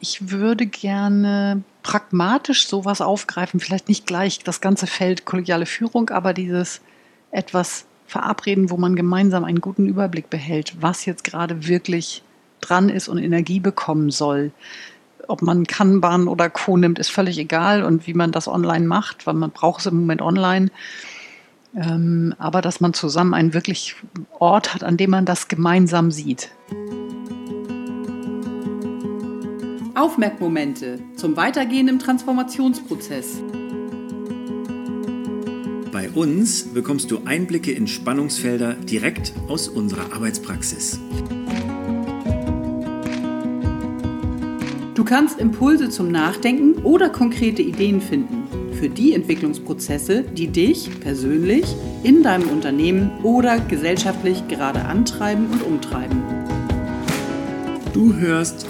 ich würde gerne pragmatisch sowas aufgreifen, vielleicht nicht gleich das ganze Feld kollegiale Führung, aber dieses etwas verabreden, wo man gemeinsam einen guten Überblick behält, was jetzt gerade wirklich dran ist und Energie bekommen soll. Ob man Kanban oder Co. nimmt, ist völlig egal und wie man das online macht, weil man braucht es im Moment online. Ähm, aber dass man zusammen einen wirklich Ort hat, an dem man das gemeinsam sieht. Aufmerkmomente zum Weitergehen im Transformationsprozess. Bei uns bekommst du Einblicke in Spannungsfelder direkt aus unserer Arbeitspraxis. Du kannst Impulse zum Nachdenken oder konkrete Ideen finden für die Entwicklungsprozesse, die dich persönlich in deinem Unternehmen oder gesellschaftlich gerade antreiben und umtreiben. Du hörst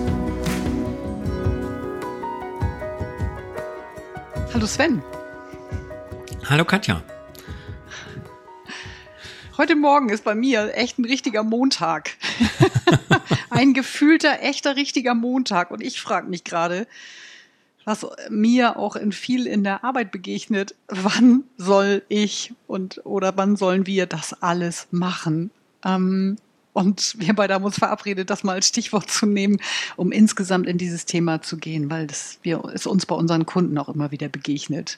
Hallo Sven. Hallo Katja. Heute Morgen ist bei mir echt ein richtiger Montag. ein gefühlter, echter, richtiger Montag. Und ich frage mich gerade, was mir auch in viel in der Arbeit begegnet, wann soll ich und oder wann sollen wir das alles machen? Ähm, und wir beide haben uns verabredet, das mal als Stichwort zu nehmen, um insgesamt in dieses Thema zu gehen, weil das wir, es uns bei unseren Kunden auch immer wieder begegnet.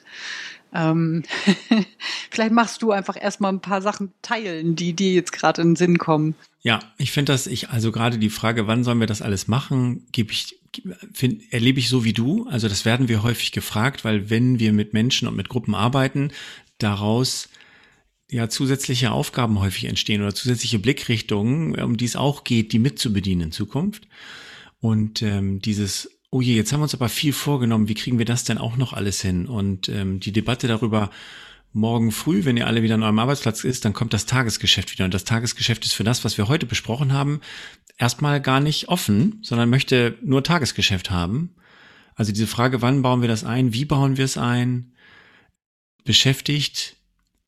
Ähm, vielleicht machst du einfach erstmal ein paar Sachen teilen, die dir jetzt gerade in den Sinn kommen. Ja, ich finde das, ich, also gerade die Frage, wann sollen wir das alles machen, gebe ich, find, erlebe ich so wie du. Also das werden wir häufig gefragt, weil wenn wir mit Menschen und mit Gruppen arbeiten, daraus ja zusätzliche Aufgaben häufig entstehen oder zusätzliche Blickrichtungen, um die es auch geht, die mitzubedienen in Zukunft. Und ähm, dieses, oh je, jetzt haben wir uns aber viel vorgenommen, wie kriegen wir das denn auch noch alles hin? Und ähm, die Debatte darüber, morgen früh, wenn ihr alle wieder an eurem Arbeitsplatz ist, dann kommt das Tagesgeschäft wieder. Und das Tagesgeschäft ist für das, was wir heute besprochen haben, erstmal gar nicht offen, sondern möchte nur Tagesgeschäft haben. Also diese Frage, wann bauen wir das ein, wie bauen wir es ein, beschäftigt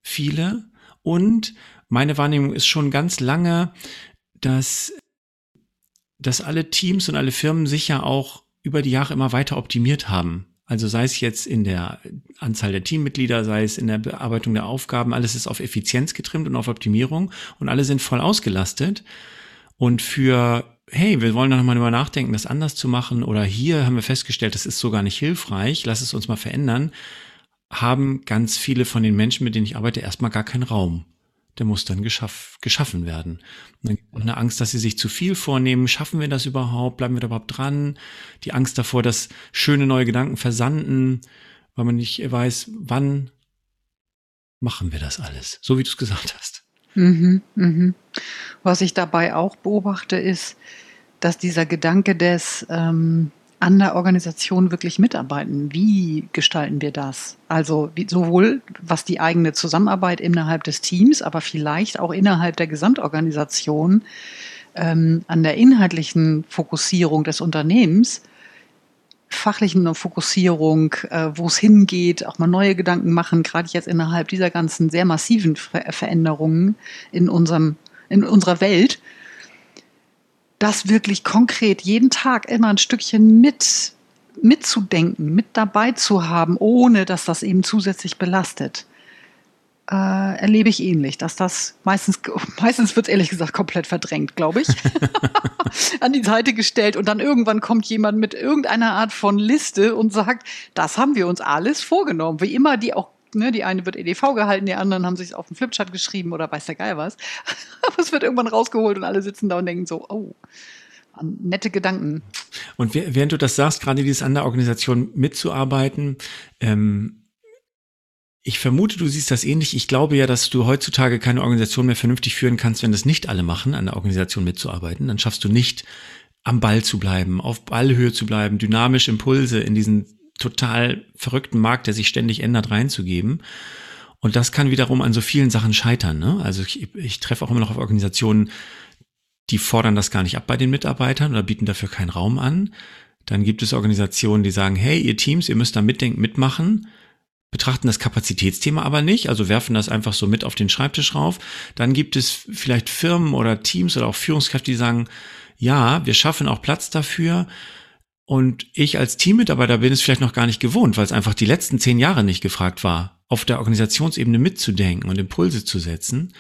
viele. Und meine Wahrnehmung ist schon ganz lange, dass, dass alle Teams und alle Firmen sich ja auch über die Jahre immer weiter optimiert haben. Also sei es jetzt in der Anzahl der Teammitglieder, sei es in der Bearbeitung der Aufgaben, alles ist auf Effizienz getrimmt und auf Optimierung und alle sind voll ausgelastet. Und für, hey, wir wollen da nochmal drüber nachdenken, das anders zu machen oder hier haben wir festgestellt, das ist so gar nicht hilfreich, lass es uns mal verändern, haben ganz viele von den Menschen, mit denen ich arbeite, erstmal gar keinen Raum. Der muss dann geschaff, geschaffen werden. Und dann eine Angst, dass sie sich zu viel vornehmen. Schaffen wir das überhaupt? Bleiben wir da überhaupt dran? Die Angst davor, dass schöne neue Gedanken versanden, weil man nicht weiß, wann machen wir das alles? So wie du es gesagt hast. Mhm, mhm. Was ich dabei auch beobachte, ist, dass dieser Gedanke des, ähm, an der Organisation wirklich mitarbeiten. Wie gestalten wir das? Also wie, sowohl was die eigene Zusammenarbeit innerhalb des Teams, aber vielleicht auch innerhalb der Gesamtorganisation ähm, an der inhaltlichen Fokussierung des Unternehmens, fachlichen Fokussierung, äh, wo es hingeht, auch mal neue Gedanken machen, gerade jetzt innerhalb dieser ganzen sehr massiven Ver Veränderungen in unserem in unserer Welt das wirklich konkret jeden Tag immer ein Stückchen mit mitzudenken, mit dabei zu haben, ohne dass das eben zusätzlich belastet, äh, erlebe ich ähnlich, dass das meistens, meistens wird ehrlich gesagt komplett verdrängt, glaube ich, an die Seite gestellt und dann irgendwann kommt jemand mit irgendeiner Art von Liste und sagt, das haben wir uns alles vorgenommen, wie immer die auch ne, die eine wird EDV gehalten, die anderen haben sich auf den Flipchart geschrieben oder weiß der Geil was. Aber es wird irgendwann rausgeholt und alle sitzen da und denken so, oh, nette Gedanken. Und während du das sagst, gerade dieses an der Organisation mitzuarbeiten, ähm, ich vermute, du siehst das ähnlich. Ich glaube ja, dass du heutzutage keine Organisation mehr vernünftig führen kannst, wenn das nicht alle machen, an der Organisation mitzuarbeiten. Dann schaffst du nicht am Ball zu bleiben, auf Ballhöhe zu bleiben, dynamisch Impulse in diesen total verrückten Markt, der sich ständig ändert, reinzugeben. Und das kann wiederum an so vielen Sachen scheitern. Ne? Also ich, ich treffe auch immer noch auf Organisationen, die fordern das gar nicht ab bei den Mitarbeitern oder bieten dafür keinen Raum an. Dann gibt es Organisationen, die sagen, hey, ihr Teams, ihr müsst da mitdenken, mitmachen, betrachten das Kapazitätsthema aber nicht, also werfen das einfach so mit auf den Schreibtisch rauf. Dann gibt es vielleicht Firmen oder Teams oder auch Führungskräfte, die sagen, ja, wir schaffen auch Platz dafür. Und ich als Teammitarbeiter bin es vielleicht noch gar nicht gewohnt, weil es einfach die letzten zehn Jahre nicht gefragt war, auf der Organisationsebene mitzudenken und Impulse zu setzen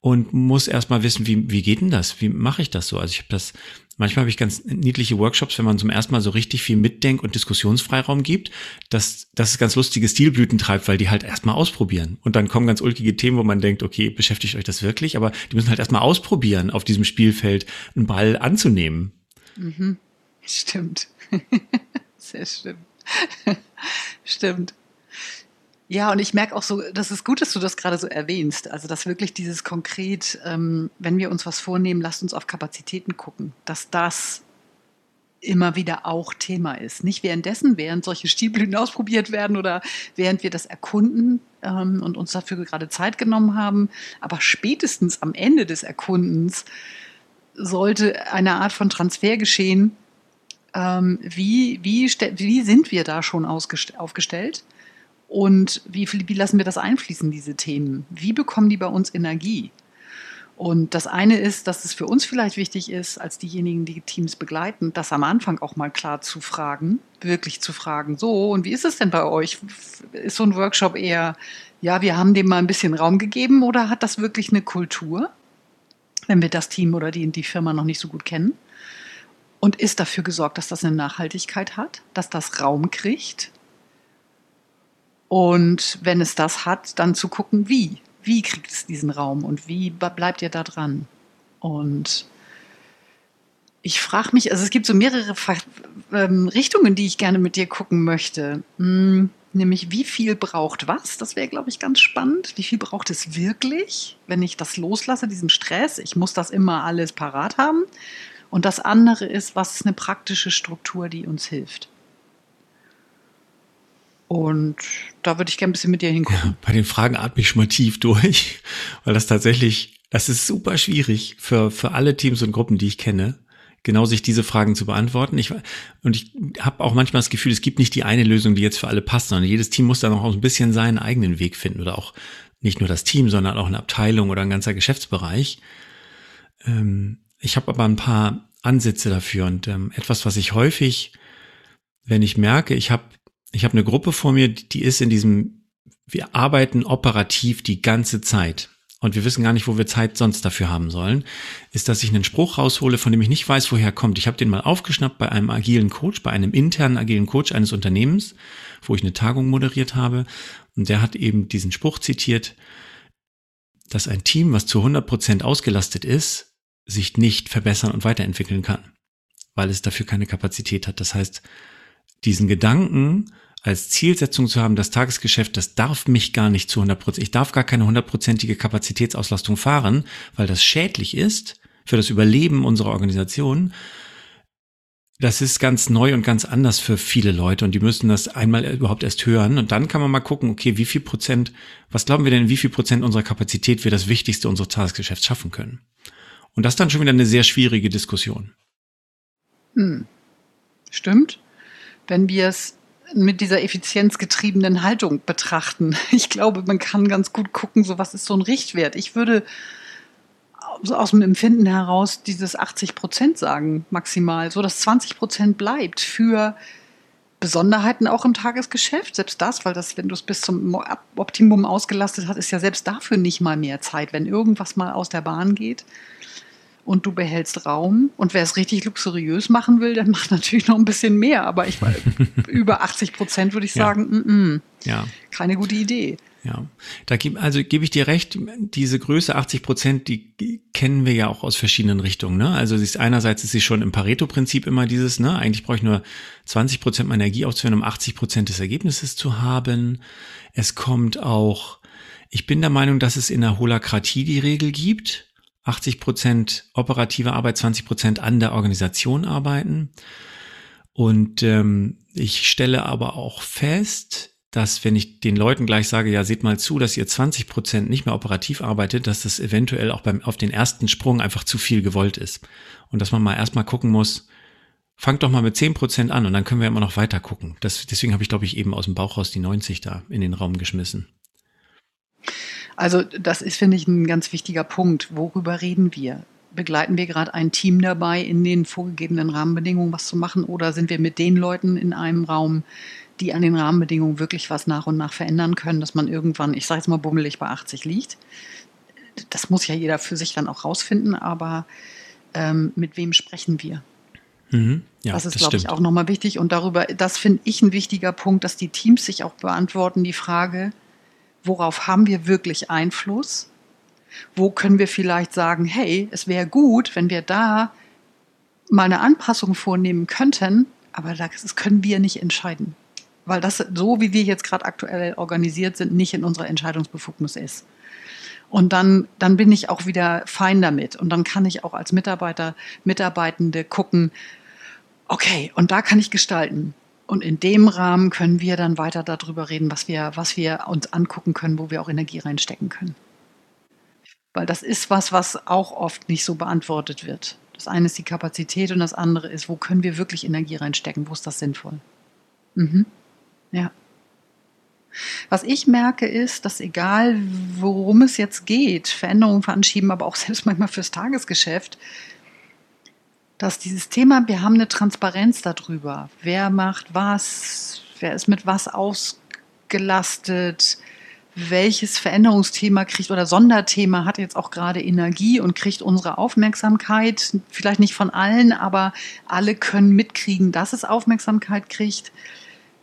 und muss erstmal wissen, wie, wie geht denn das? Wie mache ich das so? Also ich habe das, manchmal habe ich ganz niedliche Workshops, wenn man zum ersten Mal so richtig viel Mitdenk- und Diskussionsfreiraum gibt, dass das ist ganz lustige Stilblüten treibt, weil die halt erstmal ausprobieren. Und dann kommen ganz ulkige Themen, wo man denkt, okay, beschäftigt euch das wirklich? Aber die müssen halt erstmal ausprobieren, auf diesem Spielfeld einen Ball anzunehmen. Mhm. Stimmt. Sehr stimmt. stimmt. Ja, und ich merke auch so, das ist gut, dass du das gerade so erwähnst. Also, dass wirklich dieses konkret, ähm, wenn wir uns was vornehmen, lasst uns auf Kapazitäten gucken, dass das immer wieder auch Thema ist. Nicht währenddessen, während solche Stielblüten ausprobiert werden oder während wir das erkunden ähm, und uns dafür gerade Zeit genommen haben, aber spätestens am Ende des Erkundens sollte eine Art von Transfer geschehen. Ähm, wie, wie, wie sind wir da schon aufgestellt? Und wie, wie lassen wir das einfließen, diese Themen? Wie bekommen die bei uns Energie? Und das eine ist, dass es für uns vielleicht wichtig ist, als diejenigen, die Teams begleiten, das am Anfang auch mal klar zu fragen, wirklich zu fragen, so, und wie ist es denn bei euch? Ist so ein Workshop eher, ja, wir haben dem mal ein bisschen Raum gegeben oder hat das wirklich eine Kultur, wenn wir das Team oder die, die Firma noch nicht so gut kennen? Und ist dafür gesorgt, dass das eine Nachhaltigkeit hat, dass das Raum kriegt, und wenn es das hat, dann zu gucken, wie. Wie kriegt es diesen Raum und wie bleibt ihr da dran? Und ich frage mich, also es gibt so mehrere ähm, Richtungen, die ich gerne mit dir gucken möchte. Hm, nämlich, wie viel braucht was? Das wäre, glaube ich, ganz spannend. Wie viel braucht es wirklich, wenn ich das loslasse, diesen Stress? Ich muss das immer alles parat haben. Und das andere ist, was ist eine praktische Struktur, die uns hilft? Und da würde ich gerne ein bisschen mit dir hingucken. Ja, bei den Fragen atme ich schon mal tief durch, weil das tatsächlich, das ist super schwierig für, für alle Teams und Gruppen, die ich kenne, genau sich diese Fragen zu beantworten. Ich, und ich habe auch manchmal das Gefühl, es gibt nicht die eine Lösung, die jetzt für alle passt, sondern jedes Team muss da noch ein bisschen seinen eigenen Weg finden oder auch nicht nur das Team, sondern auch eine Abteilung oder ein ganzer Geschäftsbereich. Ähm, ich habe aber ein paar Ansätze dafür und ähm, etwas, was ich häufig, wenn ich merke, ich habe ich habe eine Gruppe vor mir, die ist in diesem, wir arbeiten operativ die ganze Zeit und wir wissen gar nicht, wo wir Zeit sonst dafür haben sollen, ist, dass ich einen Spruch raushole, von dem ich nicht weiß, woher er kommt. Ich habe den mal aufgeschnappt bei einem agilen Coach, bei einem internen agilen Coach eines Unternehmens, wo ich eine Tagung moderiert habe. Und der hat eben diesen Spruch zitiert, dass ein Team, was zu 100 Prozent ausgelastet ist, sich nicht verbessern und weiterentwickeln kann, weil es dafür keine Kapazität hat. Das heißt, diesen Gedanken, als Zielsetzung zu haben, das Tagesgeschäft, das darf mich gar nicht zu 100 Prozent, ich darf gar keine hundertprozentige Kapazitätsauslastung fahren, weil das schädlich ist für das Überleben unserer Organisation. Das ist ganz neu und ganz anders für viele Leute und die müssen das einmal überhaupt erst hören und dann kann man mal gucken, okay, wie viel Prozent, was glauben wir denn, wie viel Prozent unserer Kapazität wir das Wichtigste unseres Tagesgeschäfts schaffen können? Und das ist dann schon wieder eine sehr schwierige Diskussion. Hm. Stimmt. Wenn wir es mit dieser effizienzgetriebenen Haltung betrachten. Ich glaube, man kann ganz gut gucken, so was ist so ein Richtwert. Ich würde aus dem Empfinden heraus dieses 80 Prozent sagen, maximal, so dass 20 Prozent bleibt für Besonderheiten auch im Tagesgeschäft. Selbst das, weil das, wenn du es bis zum Optimum ausgelastet hast, ist ja selbst dafür nicht mal mehr Zeit, wenn irgendwas mal aus der Bahn geht und du behältst Raum. Und wer es richtig luxuriös machen will, der macht natürlich noch ein bisschen mehr. Aber ich über 80 Prozent würde ich sagen, ja. Mm -mm, ja. keine gute Idee. Ja, da gebe also gebe ich dir recht, diese Größe 80 Prozent, die kennen wir ja auch aus verschiedenen Richtungen. Ne? Also ist einerseits ist sie schon im Pareto-Prinzip immer dieses, ne, eigentlich brauche ich nur 20 Prozent meiner Energie aufzuwenden, um 80 Prozent des Ergebnisses zu haben. Es kommt auch, ich bin der Meinung, dass es in der Holakratie die Regel gibt. 80 Prozent operative Arbeit, 20 Prozent an der Organisation arbeiten. Und ähm, ich stelle aber auch fest, dass wenn ich den Leuten gleich sage, ja, seht mal zu, dass ihr 20 Prozent nicht mehr operativ arbeitet, dass das eventuell auch beim, auf den ersten Sprung einfach zu viel gewollt ist. Und dass man mal erstmal gucken muss, fangt doch mal mit 10 Prozent an und dann können wir immer noch weiter gucken. Das, deswegen habe ich, glaube ich, eben aus dem Bauch raus die 90 da in den Raum geschmissen. Also das ist, finde ich, ein ganz wichtiger Punkt. Worüber reden wir? Begleiten wir gerade ein Team dabei, in den vorgegebenen Rahmenbedingungen was zu machen oder sind wir mit den Leuten in einem Raum, die an den Rahmenbedingungen wirklich was nach und nach verändern können, dass man irgendwann, ich sage jetzt mal bummelig, bei 80 liegt. Das muss ja jeder für sich dann auch rausfinden, aber ähm, mit wem sprechen wir? Mhm, ja, das ist, glaube ich, auch nochmal wichtig. Und darüber, das finde ich ein wichtiger Punkt, dass die Teams sich auch beantworten, die Frage, worauf haben wir wirklich Einfluss? Wo können wir vielleicht sagen, hey, es wäre gut, wenn wir da mal eine Anpassung vornehmen könnten, aber das können wir nicht entscheiden weil das so, wie wir jetzt gerade aktuell organisiert sind, nicht in unserer Entscheidungsbefugnis ist. Und dann, dann bin ich auch wieder fein damit. Und dann kann ich auch als Mitarbeiter, Mitarbeitende gucken, okay, und da kann ich gestalten. Und in dem Rahmen können wir dann weiter darüber reden, was wir, was wir uns angucken können, wo wir auch Energie reinstecken können. Weil das ist was, was auch oft nicht so beantwortet wird. Das eine ist die Kapazität und das andere ist, wo können wir wirklich Energie reinstecken, wo ist das sinnvoll. Mhm. Ja. Was ich merke ist, dass egal worum es jetzt geht, Veränderungen veranschieben, aber auch selbst manchmal fürs Tagesgeschäft, dass dieses Thema, wir haben eine Transparenz darüber, wer macht was, wer ist mit was ausgelastet, welches Veränderungsthema kriegt oder Sonderthema hat jetzt auch gerade Energie und kriegt unsere Aufmerksamkeit, vielleicht nicht von allen, aber alle können mitkriegen, dass es Aufmerksamkeit kriegt.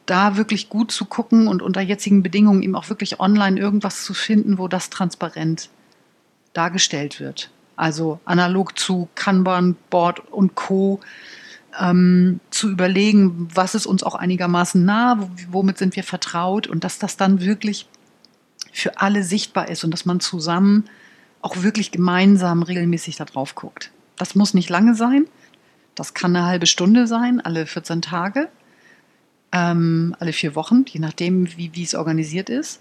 Da wirklich gut zu gucken und unter jetzigen Bedingungen eben auch wirklich online irgendwas zu finden, wo das transparent dargestellt wird. Also analog zu Kanban, Board und Co. Ähm, zu überlegen, was ist uns auch einigermaßen nah, womit sind wir vertraut und dass das dann wirklich für alle sichtbar ist und dass man zusammen auch wirklich gemeinsam regelmäßig da drauf guckt. Das muss nicht lange sein. Das kann eine halbe Stunde sein, alle 14 Tage ähm, alle vier Wochen, je nachdem, wie, wie es organisiert ist.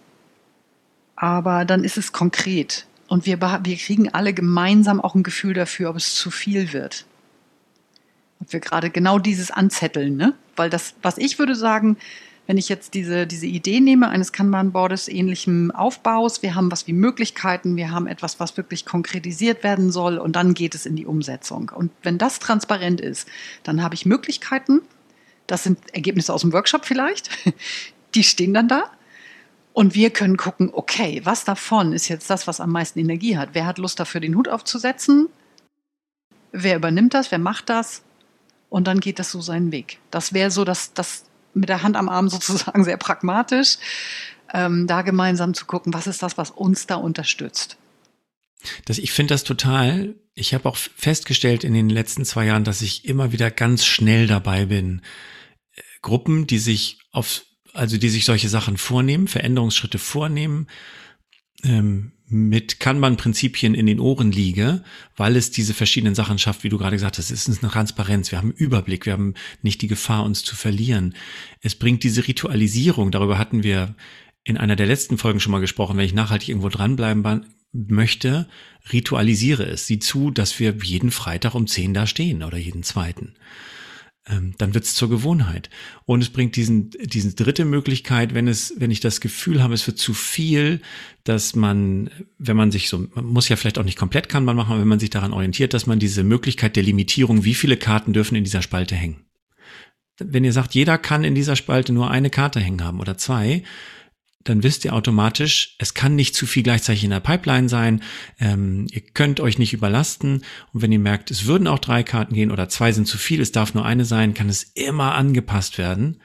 Aber dann ist es konkret. Und wir, wir kriegen alle gemeinsam auch ein Gefühl dafür, ob es zu viel wird. Ob wir gerade genau dieses anzetteln, ne? Weil das, was ich würde sagen, wenn ich jetzt diese, diese Idee nehme eines Kanban-Boardes ähnlichem Aufbaus, wir haben was wie Möglichkeiten, wir haben etwas, was wirklich konkretisiert werden soll und dann geht es in die Umsetzung. Und wenn das transparent ist, dann habe ich Möglichkeiten, das sind Ergebnisse aus dem Workshop vielleicht. Die stehen dann da. Und wir können gucken, okay, was davon ist jetzt das, was am meisten Energie hat? Wer hat Lust dafür, den Hut aufzusetzen? Wer übernimmt das? Wer macht das? Und dann geht das so seinen Weg. Das wäre so das, das mit der Hand am Arm sozusagen sehr pragmatisch, ähm, da gemeinsam zu gucken, was ist das, was uns da unterstützt. Das, ich finde das total. Ich habe auch festgestellt in den letzten zwei Jahren, dass ich immer wieder ganz schnell dabei bin, Gruppen, die sich auf, also die sich solche Sachen vornehmen, Veränderungsschritte vornehmen, ähm, mit Kanban-Prinzipien in den Ohren liege, weil es diese verschiedenen Sachen schafft, wie du gerade gesagt hast. Es ist eine Transparenz, wir haben Überblick, wir haben nicht die Gefahr, uns zu verlieren. Es bringt diese Ritualisierung, darüber hatten wir in einer der letzten Folgen schon mal gesprochen, wenn ich nachhaltig irgendwo dranbleiben möchte, ritualisiere es. Sieh zu, dass wir jeden Freitag um zehn da stehen oder jeden zweiten ähm, dann wird es zur Gewohnheit. Und es bringt diesen, diese dritte Möglichkeit, wenn es, wenn ich das Gefühl habe, es wird zu viel, dass man, wenn man sich so, man muss ja vielleicht auch nicht komplett kann man machen, aber wenn man sich daran orientiert, dass man diese Möglichkeit der Limitierung, wie viele Karten dürfen in dieser Spalte hängen. Wenn ihr sagt, jeder kann in dieser Spalte nur eine Karte hängen haben oder zwei, dann wisst ihr automatisch, es kann nicht zu viel gleichzeitig in der Pipeline sein. Ähm, ihr könnt euch nicht überlasten. Und wenn ihr merkt, es würden auch drei Karten gehen oder zwei sind zu viel, es darf nur eine sein, kann es immer angepasst werden.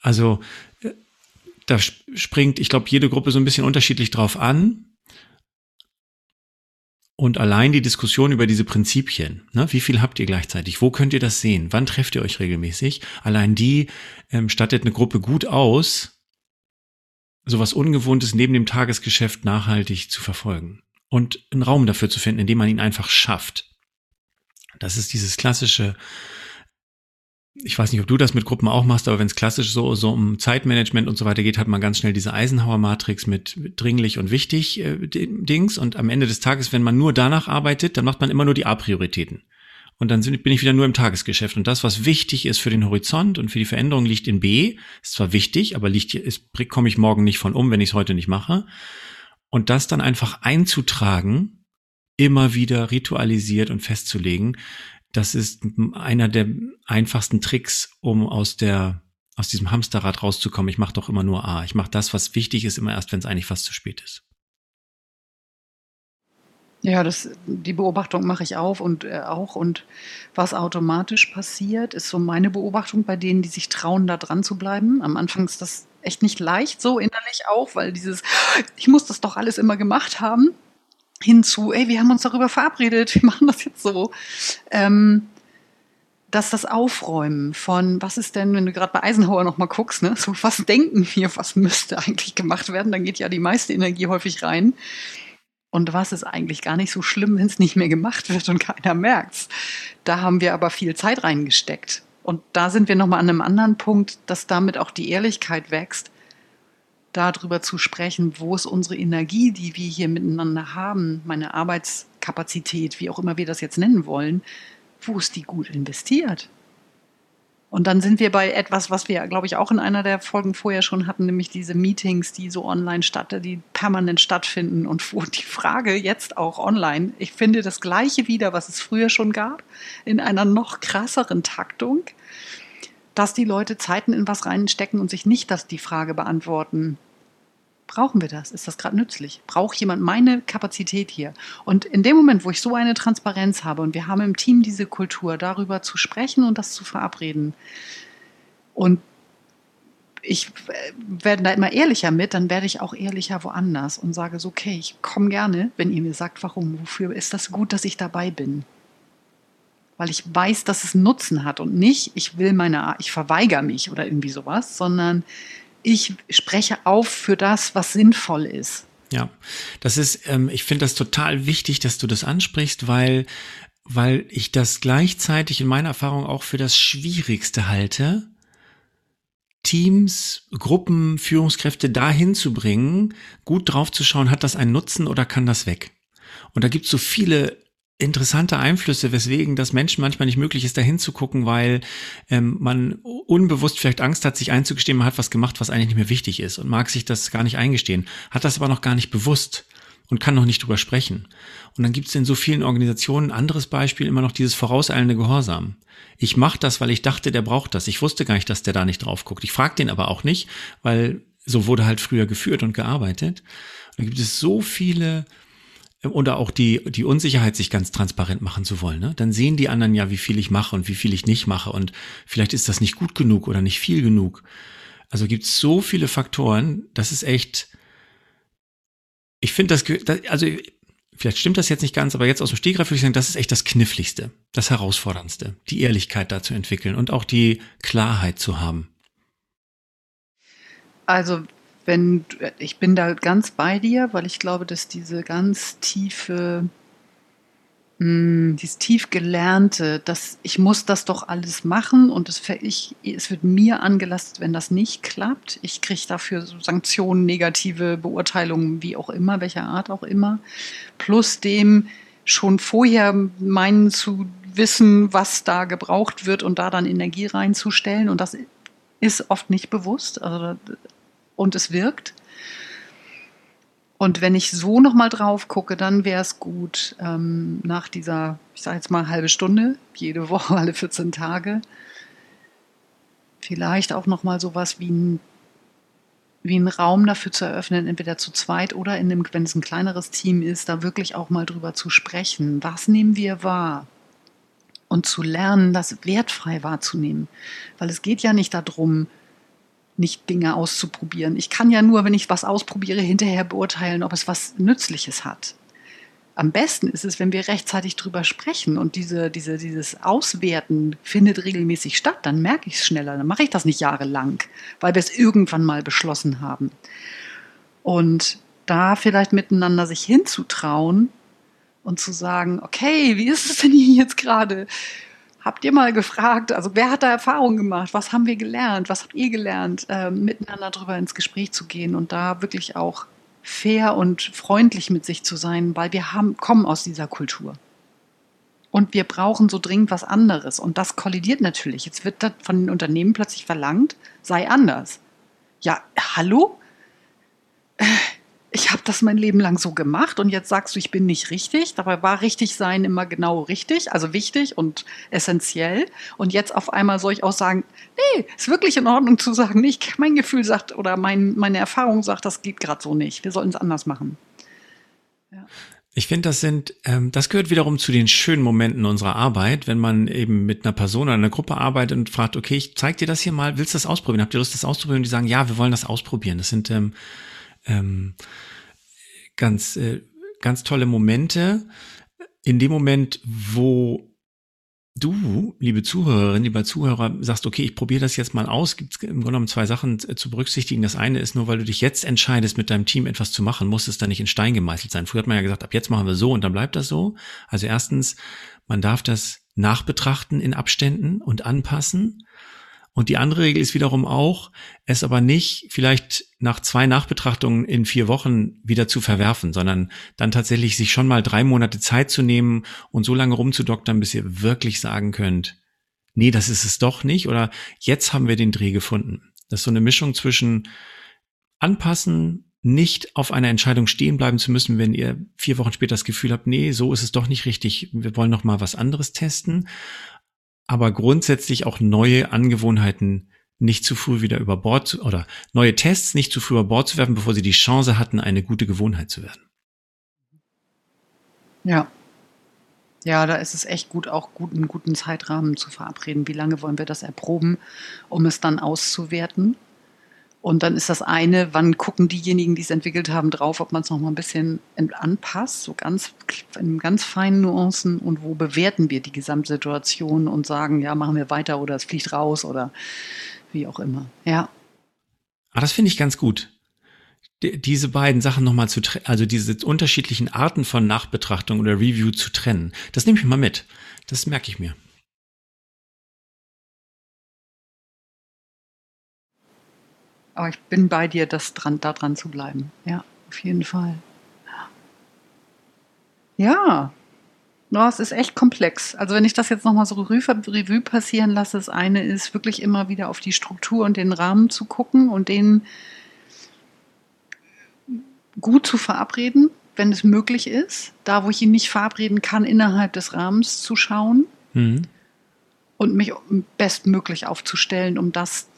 Also äh, da springt, ich glaube, jede Gruppe so ein bisschen unterschiedlich drauf an. Und allein die Diskussion über diese Prinzipien, ne, wie viel habt ihr gleichzeitig, wo könnt ihr das sehen, wann trefft ihr euch regelmäßig, allein die ähm, stattet eine Gruppe gut aus, sowas Ungewohntes neben dem Tagesgeschäft nachhaltig zu verfolgen. und einen Raum dafür zu finden, indem man ihn einfach schafft. Das ist dieses klassische, ich weiß nicht, ob du das mit Gruppen auch machst, aber wenn es klassisch so, so um Zeitmanagement und so weiter geht, hat man ganz schnell diese Eisenhower-Matrix mit dringlich und wichtig äh, Dings. Und am Ende des Tages, wenn man nur danach arbeitet, dann macht man immer nur die A-Prioritäten. Und dann bin ich wieder nur im Tagesgeschäft. Und das, was wichtig ist für den Horizont und für die Veränderung, liegt in B. Ist zwar wichtig, aber liegt, ist, komme ich morgen nicht von um, wenn ich es heute nicht mache. Und das dann einfach einzutragen, immer wieder ritualisiert und festzulegen, das ist einer der einfachsten Tricks, um aus der aus diesem Hamsterrad rauszukommen. Ich mache doch immer nur A. Ich mache das, was wichtig ist, immer erst, wenn es eigentlich fast zu spät ist. Ja, das, die Beobachtung mache ich auf und äh, auch. Und was automatisch passiert, ist so meine Beobachtung bei denen, die sich trauen, da dran zu bleiben. Am Anfang ist das echt nicht leicht, so innerlich auch, weil dieses, ich muss das doch alles immer gemacht haben, hinzu, ey, wir haben uns darüber verabredet, wir machen das jetzt so. Ähm, dass das Aufräumen von, was ist denn, wenn du gerade bei Eisenhower nochmal guckst, ne, so was denken wir, was müsste eigentlich gemacht werden, dann geht ja die meiste Energie häufig rein. Und was ist eigentlich gar nicht so schlimm, wenn es nicht mehr gemacht wird und keiner merkt's. Da haben wir aber viel Zeit reingesteckt. Und da sind wir nochmal an einem anderen Punkt, dass damit auch die Ehrlichkeit wächst, darüber zu sprechen, wo ist unsere Energie, die wir hier miteinander haben, meine Arbeitskapazität, wie auch immer wir das jetzt nennen wollen, wo ist die gut investiert? Und dann sind wir bei etwas, was wir, glaube ich, auch in einer der Folgen vorher schon hatten, nämlich diese Meetings, die so online statt, die permanent stattfinden und wo die Frage jetzt auch online, ich finde das Gleiche wieder, was es früher schon gab, in einer noch krasseren Taktung, dass die Leute Zeiten in was reinstecken und sich nicht das die Frage beantworten, brauchen wir das? Ist das gerade nützlich? Braucht jemand meine Kapazität hier? Und in dem Moment, wo ich so eine Transparenz habe und wir haben im Team diese Kultur, darüber zu sprechen und das zu verabreden, und ich äh, werde da immer ehrlicher mit, dann werde ich auch ehrlicher woanders und sage so, okay, ich komme gerne, wenn ihr mir sagt, warum, wofür ist das gut, dass ich dabei bin. Weil ich weiß, dass es Nutzen hat und nicht, ich will meine, ich verweigere mich oder irgendwie sowas, sondern ich spreche auf für das, was sinnvoll ist. Ja, das ist, ähm, ich finde das total wichtig, dass du das ansprichst, weil, weil ich das gleichzeitig in meiner Erfahrung auch für das Schwierigste halte, Teams, Gruppen, Führungskräfte dahin zu bringen, gut drauf zu schauen, hat das einen Nutzen oder kann das weg? Und da gibt es so viele interessante Einflüsse, weswegen das Menschen manchmal nicht möglich ist, da hinzugucken, weil ähm, man unbewusst vielleicht Angst hat, sich einzugestehen, man hat was gemacht, was eigentlich nicht mehr wichtig ist und mag sich das gar nicht eingestehen, hat das aber noch gar nicht bewusst und kann noch nicht drüber sprechen. Und dann gibt es in so vielen Organisationen, anderes Beispiel, immer noch dieses vorauseilende Gehorsam. Ich mache das, weil ich dachte, der braucht das. Ich wusste gar nicht, dass der da nicht drauf guckt. Ich frage den aber auch nicht, weil so wurde halt früher geführt und gearbeitet. Und da gibt es so viele oder auch die, die Unsicherheit, sich ganz transparent machen zu wollen. Ne? Dann sehen die anderen ja, wie viel ich mache und wie viel ich nicht mache. Und vielleicht ist das nicht gut genug oder nicht viel genug. Also gibt es so viele Faktoren, das ist echt, ich finde das, also vielleicht stimmt das jetzt nicht ganz, aber jetzt aus dem Stegreif würde ich sagen, das ist echt das Kniffligste, das Herausforderndste, die Ehrlichkeit da zu entwickeln und auch die Klarheit zu haben. Also wenn ich bin da ganz bei dir, weil ich glaube, dass diese ganz tiefe, mh, hm, dieses tief gelernte, dass ich muss das doch alles machen und es, ich, es wird mir angelastet, wenn das nicht klappt. Ich kriege dafür so Sanktionen, negative Beurteilungen, wie auch immer, welcher Art auch immer, plus dem schon vorher meinen zu wissen, was da gebraucht wird und da dann Energie reinzustellen und das ist oft nicht bewusst. Also und es wirkt. Und wenn ich so nochmal drauf gucke, dann wäre es gut, ähm, nach dieser, ich sage jetzt mal, halbe Stunde, jede Woche, alle 14 Tage, vielleicht auch nochmal sowas wie ein, wie ein Raum dafür zu eröffnen, entweder zu zweit oder in dem, wenn es ein kleineres Team ist, da wirklich auch mal drüber zu sprechen. Was nehmen wir wahr? Und zu lernen, das wertfrei wahrzunehmen. Weil es geht ja nicht darum, nicht Dinge auszuprobieren. Ich kann ja nur, wenn ich was ausprobiere, hinterher beurteilen, ob es was Nützliches hat. Am besten ist es, wenn wir rechtzeitig drüber sprechen und diese, diese, dieses Auswerten findet regelmäßig statt, dann merke ich es schneller. Dann mache ich das nicht jahrelang, weil wir es irgendwann mal beschlossen haben. Und da vielleicht miteinander sich hinzutrauen und zu sagen, okay, wie ist es denn hier jetzt gerade? Habt ihr mal gefragt, also wer hat da Erfahrung gemacht? Was haben wir gelernt? Was habt ihr gelernt? Äh, miteinander darüber ins Gespräch zu gehen und da wirklich auch fair und freundlich mit sich zu sein, weil wir haben, kommen aus dieser Kultur. Und wir brauchen so dringend was anderes. Und das kollidiert natürlich. Jetzt wird das von den Unternehmen plötzlich verlangt, sei anders. Ja, hallo? Ich habe das mein Leben lang so gemacht und jetzt sagst du, ich bin nicht richtig. Dabei war richtig sein immer genau richtig, also wichtig und essentiell. Und jetzt auf einmal soll ich auch sagen, nee, ist wirklich in Ordnung zu sagen, nicht mein Gefühl sagt oder mein, meine Erfahrung sagt, das geht gerade so nicht. Wir sollten es anders machen. Ja. Ich finde, das sind, ähm, das gehört wiederum zu den schönen Momenten unserer Arbeit, wenn man eben mit einer Person oder einer Gruppe arbeitet und fragt, okay, ich zeig dir das hier mal, willst du das ausprobieren? Habt ihr Lust, das auszuprobieren? Und die sagen, ja, wir wollen das ausprobieren. Das sind ähm, ähm, ganz, äh, ganz tolle Momente. In dem Moment, wo du, liebe Zuhörerin, lieber Zuhörer, sagst, okay, ich probiere das jetzt mal aus, gibt es im Grunde genommen zwei Sachen zu berücksichtigen. Das eine ist nur, weil du dich jetzt entscheidest, mit deinem Team etwas zu machen, muss es da nicht in Stein gemeißelt sein. Früher hat man ja gesagt, ab jetzt machen wir so und dann bleibt das so. Also erstens, man darf das nachbetrachten in Abständen und anpassen. Und die andere Regel ist wiederum auch, es aber nicht vielleicht nach zwei Nachbetrachtungen in vier Wochen wieder zu verwerfen, sondern dann tatsächlich sich schon mal drei Monate Zeit zu nehmen und so lange rumzudoktern, bis ihr wirklich sagen könnt, nee, das ist es doch nicht oder jetzt haben wir den Dreh gefunden. Das ist so eine Mischung zwischen anpassen, nicht auf einer Entscheidung stehen bleiben zu müssen, wenn ihr vier Wochen später das Gefühl habt, nee, so ist es doch nicht richtig, wir wollen noch mal was anderes testen aber grundsätzlich auch neue Angewohnheiten nicht zu früh wieder über Bord zu, oder neue Tests nicht zu früh über Bord zu werfen, bevor sie die Chance hatten, eine gute Gewohnheit zu werden. Ja. Ja, da ist es echt gut, auch gut, einen guten Zeitrahmen zu verabreden. Wie lange wollen wir das erproben, um es dann auszuwerten? Und dann ist das eine, wann gucken diejenigen, die es entwickelt haben, drauf, ob man es noch mal ein bisschen anpasst, so ganz in ganz feinen Nuancen und wo bewerten wir die Gesamtsituation und sagen, ja, machen wir weiter oder es fliegt raus oder wie auch immer. Ja. Ah, das finde ich ganz gut. Diese beiden Sachen nochmal zu trennen, also diese unterschiedlichen Arten von Nachbetrachtung oder Review zu trennen. Das nehme ich mal mit. Das merke ich mir. Aber ich bin bei dir, das dran, da dran zu bleiben. Ja, auf jeden Fall. Ja, no, es ist echt komplex. Also wenn ich das jetzt nochmal so Revue passieren lasse, das eine ist wirklich immer wieder auf die Struktur und den Rahmen zu gucken und den gut zu verabreden, wenn es möglich ist. Da, wo ich ihn nicht verabreden kann, innerhalb des Rahmens zu schauen mhm. und mich bestmöglich aufzustellen, um das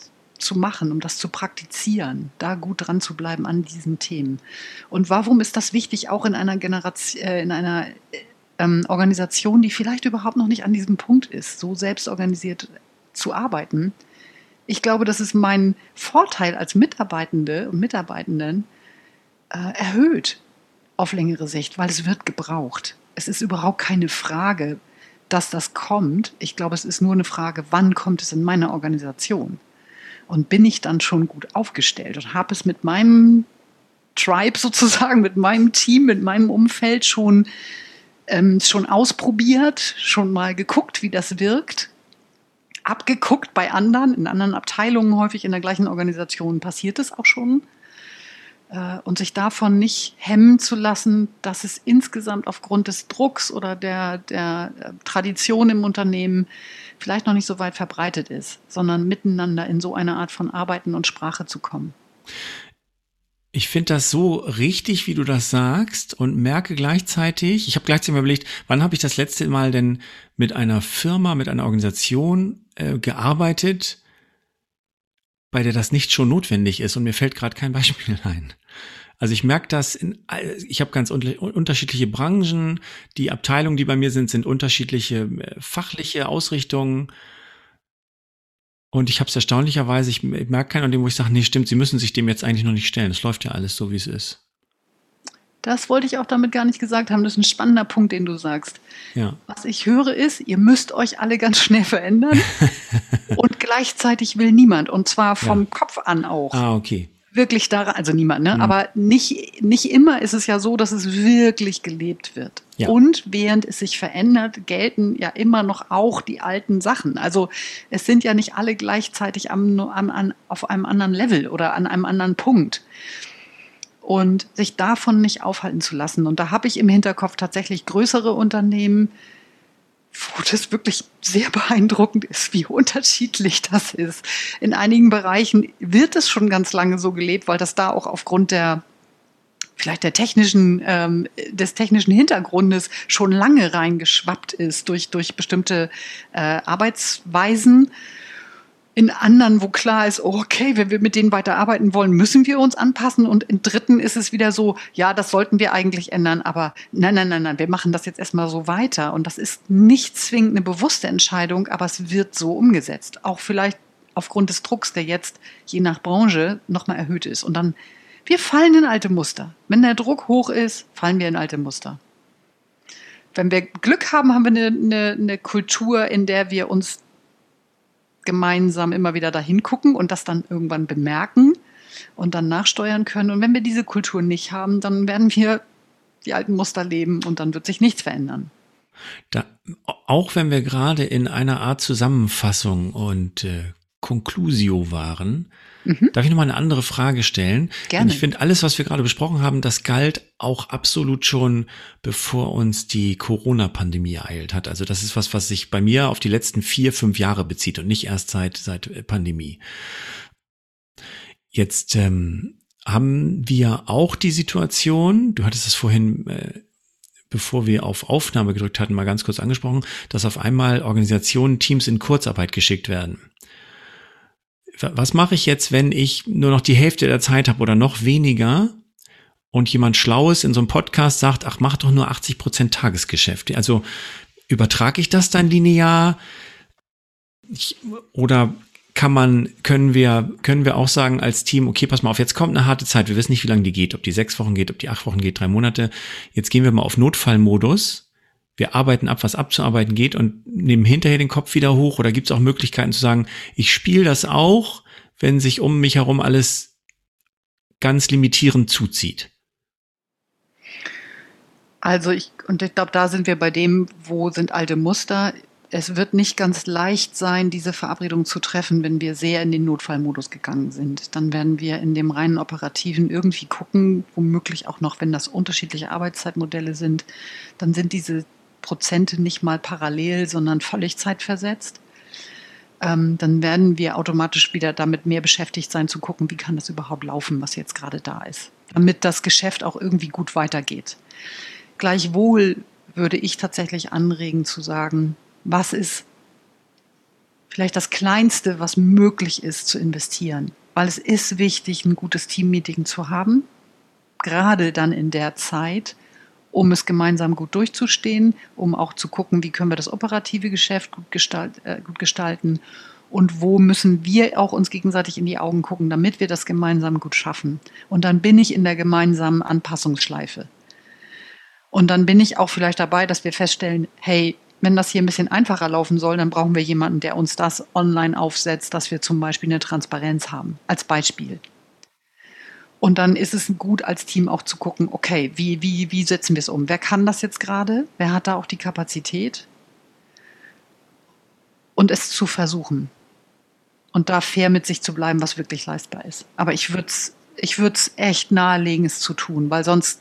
zu machen, um das zu praktizieren, da gut dran zu bleiben an diesen Themen. Und warum ist das wichtig, auch in einer Generation, äh, in einer ähm, Organisation, die vielleicht überhaupt noch nicht an diesem Punkt ist, so selbstorganisiert zu arbeiten? Ich glaube, das ist mein Vorteil als Mitarbeitende und Mitarbeitenden äh, erhöht auf längere Sicht, weil es wird gebraucht. Es ist überhaupt keine Frage, dass das kommt. Ich glaube, es ist nur eine Frage, wann kommt es in meine Organisation? Und bin ich dann schon gut aufgestellt und habe es mit meinem Tribe sozusagen, mit meinem Team, mit meinem Umfeld schon, ähm, schon ausprobiert, schon mal geguckt, wie das wirkt, abgeguckt bei anderen, in anderen Abteilungen, häufig in der gleichen Organisation passiert es auch schon. Äh, und sich davon nicht hemmen zu lassen, dass es insgesamt aufgrund des Drucks oder der, der äh, Tradition im Unternehmen vielleicht noch nicht so weit verbreitet ist, sondern miteinander in so eine Art von Arbeiten und Sprache zu kommen. Ich finde das so richtig, wie du das sagst und merke gleichzeitig, ich habe gleichzeitig überlegt, wann habe ich das letzte Mal denn mit einer Firma, mit einer Organisation äh, gearbeitet, bei der das nicht schon notwendig ist und mir fällt gerade kein Beispiel ein. Also ich merke das, in, ich habe ganz unterschiedliche Branchen, die Abteilungen, die bei mir sind, sind unterschiedliche äh, fachliche Ausrichtungen. Und ich habe es erstaunlicherweise, ich merke keinen an dem, wo ich sage, nee, stimmt, sie müssen sich dem jetzt eigentlich noch nicht stellen. Es läuft ja alles so, wie es ist. Das wollte ich auch damit gar nicht gesagt haben. Das ist ein spannender Punkt, den du sagst. Ja. Was ich höre ist, ihr müsst euch alle ganz schnell verändern. und gleichzeitig will niemand. Und zwar vom ja. Kopf an auch. Ah, okay. Wirklich daran, also niemand, ne? Mhm. aber nicht, nicht immer ist es ja so, dass es wirklich gelebt wird. Ja. Und während es sich verändert, gelten ja immer noch auch die alten Sachen. Also es sind ja nicht alle gleichzeitig am, am, an, auf einem anderen Level oder an einem anderen Punkt. Und sich davon nicht aufhalten zu lassen. Und da habe ich im Hinterkopf tatsächlich größere Unternehmen, wo das wirklich sehr beeindruckend ist, wie unterschiedlich das ist. In einigen Bereichen wird es schon ganz lange so gelebt, weil das da auch aufgrund der vielleicht der technischen, ähm, des technischen Hintergrundes schon lange reingeschwappt ist durch, durch bestimmte äh, Arbeitsweisen. In anderen, wo klar ist, oh, okay, wenn wir mit denen weiterarbeiten wollen, müssen wir uns anpassen. Und in dritten ist es wieder so, ja, das sollten wir eigentlich ändern, aber nein, nein, nein, nein, wir machen das jetzt erstmal so weiter. Und das ist nicht zwingend eine bewusste Entscheidung, aber es wird so umgesetzt. Auch vielleicht aufgrund des Drucks, der jetzt je nach Branche nochmal erhöht ist. Und dann, wir fallen in alte Muster. Wenn der Druck hoch ist, fallen wir in alte Muster. Wenn wir Glück haben, haben wir eine, eine, eine Kultur, in der wir uns gemeinsam immer wieder dahin gucken und das dann irgendwann bemerken und dann nachsteuern können. Und wenn wir diese Kultur nicht haben, dann werden wir die alten Muster leben und dann wird sich nichts verändern. Da, auch wenn wir gerade in einer Art Zusammenfassung und äh, Conclusio waren, mhm. darf ich nochmal eine andere Frage stellen? Gerne. Denn ich finde, alles, was wir gerade besprochen haben, das galt auch absolut schon, bevor uns die Corona-Pandemie ereilt hat. Also das ist was, was sich bei mir auf die letzten vier, fünf Jahre bezieht und nicht erst seit, seit äh, Pandemie. Jetzt ähm, haben wir auch die Situation, du hattest es vorhin äh, bevor wir auf Aufnahme gedrückt hatten, mal ganz kurz angesprochen, dass auf einmal Organisationen, Teams in Kurzarbeit geschickt werden. Was mache ich jetzt, wenn ich nur noch die Hälfte der Zeit habe oder noch weniger und jemand Schlaues in so einem Podcast sagt, ach, mach doch nur 80 Prozent Tagesgeschäft. Also übertrage ich das dann linear? Ich, oder kann man, können wir, können wir auch sagen als Team, okay, pass mal auf, jetzt kommt eine harte Zeit. Wir wissen nicht, wie lange die geht, ob die sechs Wochen geht, ob die acht Wochen geht, drei Monate. Jetzt gehen wir mal auf Notfallmodus. Wir arbeiten ab, was abzuarbeiten geht und nehmen hinterher den Kopf wieder hoch. Oder gibt es auch Möglichkeiten zu sagen, ich spiele das auch, wenn sich um mich herum alles ganz limitierend zuzieht? Also ich, und ich glaube, da sind wir bei dem, wo sind alte Muster es wird nicht ganz leicht sein, diese Verabredung zu treffen, wenn wir sehr in den Notfallmodus gegangen sind. Dann werden wir in dem reinen operativen irgendwie gucken, womöglich auch noch, wenn das unterschiedliche Arbeitszeitmodelle sind, dann sind diese Prozente nicht mal parallel, sondern völlig zeitversetzt. Ähm, dann werden wir automatisch wieder damit mehr beschäftigt sein, zu gucken, wie kann das überhaupt laufen, was jetzt gerade da ist, damit das Geschäft auch irgendwie gut weitergeht. Gleichwohl würde ich tatsächlich anregen zu sagen, was ist vielleicht das Kleinste, was möglich ist zu investieren. Weil es ist wichtig, ein gutes Teammeeting zu haben, gerade dann in der Zeit, um es gemeinsam gut durchzustehen, um auch zu gucken, wie können wir das operative Geschäft gut, gestalt, äh, gut gestalten und wo müssen wir auch uns gegenseitig in die Augen gucken, damit wir das gemeinsam gut schaffen. Und dann bin ich in der gemeinsamen Anpassungsschleife. Und dann bin ich auch vielleicht dabei, dass wir feststellen, hey, wenn das hier ein bisschen einfacher laufen soll, dann brauchen wir jemanden, der uns das online aufsetzt, dass wir zum Beispiel eine Transparenz haben, als Beispiel. Und dann ist es gut, als Team auch zu gucken, okay, wie, wie, wie setzen wir es um? Wer kann das jetzt gerade? Wer hat da auch die Kapazität? Und es zu versuchen. Und da fair mit sich zu bleiben, was wirklich leistbar ist. Aber ich würde es ich würd's echt nahelegen, es zu tun, weil sonst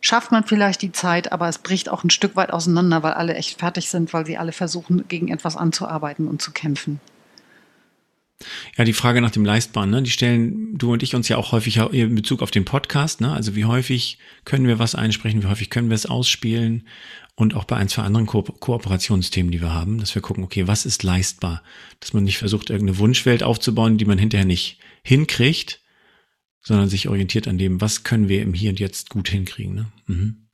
schafft man vielleicht die Zeit, aber es bricht auch ein Stück weit auseinander, weil alle echt fertig sind, weil sie alle versuchen, gegen etwas anzuarbeiten und zu kämpfen. Ja, die Frage nach dem Leistbaren, ne, die stellen du und ich uns ja auch häufig in Bezug auf den Podcast, ne? Also wie häufig können wir was einsprechen, wie häufig können wir es ausspielen und auch bei ein, zwei anderen Ko Kooperationsthemen, die wir haben, dass wir gucken, okay, was ist leistbar? Dass man nicht versucht, irgendeine Wunschwelt aufzubauen, die man hinterher nicht hinkriegt, sondern sich orientiert an dem, was können wir im Hier und Jetzt gut hinkriegen. Ne? Mhm.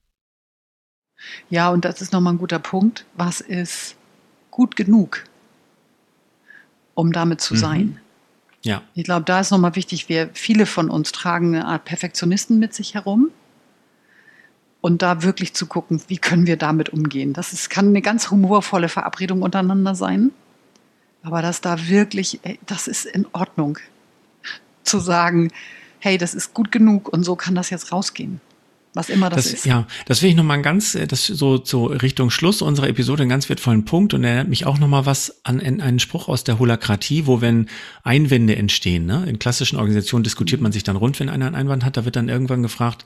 Ja, und das ist nochmal ein guter Punkt. Was ist gut genug, um damit zu mhm. sein? Ja. Ich glaube, da ist nochmal wichtig, wir, viele von uns tragen eine Art Perfektionisten mit sich herum. Und da wirklich zu gucken, wie können wir damit umgehen. Das ist, kann eine ganz humorvolle Verabredung untereinander sein. Aber dass da wirklich, das ist in Ordnung zu sagen, hey, das ist gut genug und so kann das jetzt rausgehen was immer das, das ist. Ja, das will ich nochmal ganz, äh, das so, so Richtung Schluss unserer Episode einen ganz wertvollen Punkt und erinnert mich auch nochmal was an einen Spruch aus der Holakratie, wo wenn Einwände entstehen, ne, in klassischen Organisationen diskutiert man sich dann rund, wenn einer einen Einwand hat, da wird dann irgendwann gefragt,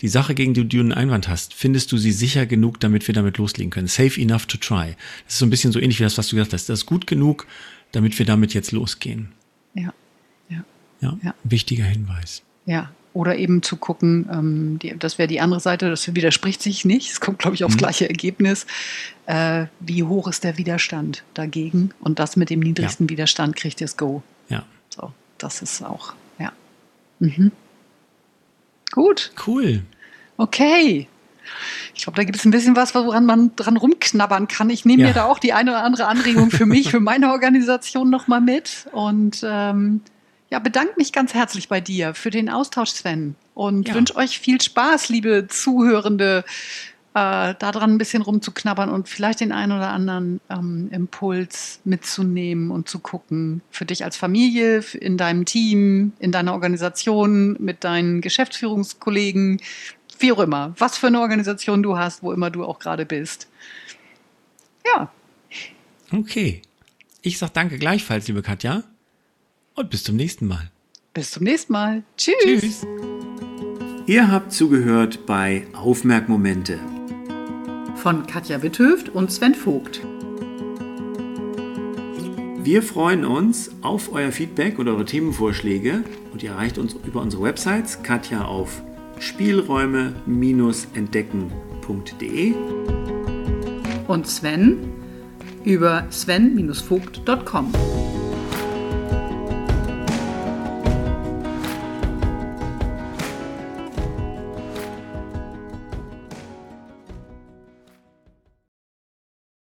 die Sache, gegen die du einen Einwand hast, findest du sie sicher genug, damit wir damit loslegen können? Safe enough to try. Das ist so ein bisschen so ähnlich wie das, was du gesagt hast. Das ist gut genug, damit wir damit jetzt losgehen. Ja. Ja. Ja. ja. Wichtiger Hinweis. Ja, oder eben zu gucken, ähm, die, das wäre die andere Seite, das widerspricht sich nicht, es kommt, glaube ich, aufs mhm. gleiche Ergebnis. Äh, wie hoch ist der Widerstand dagegen? Und das mit dem niedrigsten ja. Widerstand kriegt das Go. Ja. So, das ist auch, ja. Mhm. Gut. Cool. Okay. Ich glaube, da gibt es ein bisschen was, woran man dran rumknabbern kann. Ich nehme ja. mir da auch die eine oder andere Anregung für mich, für meine Organisation nochmal mit. Und ähm, ja, bedanke mich ganz herzlich bei dir für den Austausch, Sven. Und ja. wünsche euch viel Spaß, liebe Zuhörende, äh, daran ein bisschen rumzuknabbern und vielleicht den einen oder anderen ähm, Impuls mitzunehmen und zu gucken. Für dich als Familie, in deinem Team, in deiner Organisation, mit deinen Geschäftsführungskollegen, wie auch immer. Was für eine Organisation du hast, wo immer du auch gerade bist. Ja. Okay. Ich sag danke gleichfalls, liebe Katja. Und bis zum nächsten Mal. Bis zum nächsten Mal. Tschüss. Tschüss. Ihr habt zugehört bei Aufmerkmomente von Katja Witthöft und Sven Vogt. Wir freuen uns auf euer Feedback und eure Themenvorschläge und ihr erreicht uns über unsere Websites Katja auf spielräume-entdecken.de und Sven über sven-vogt.com.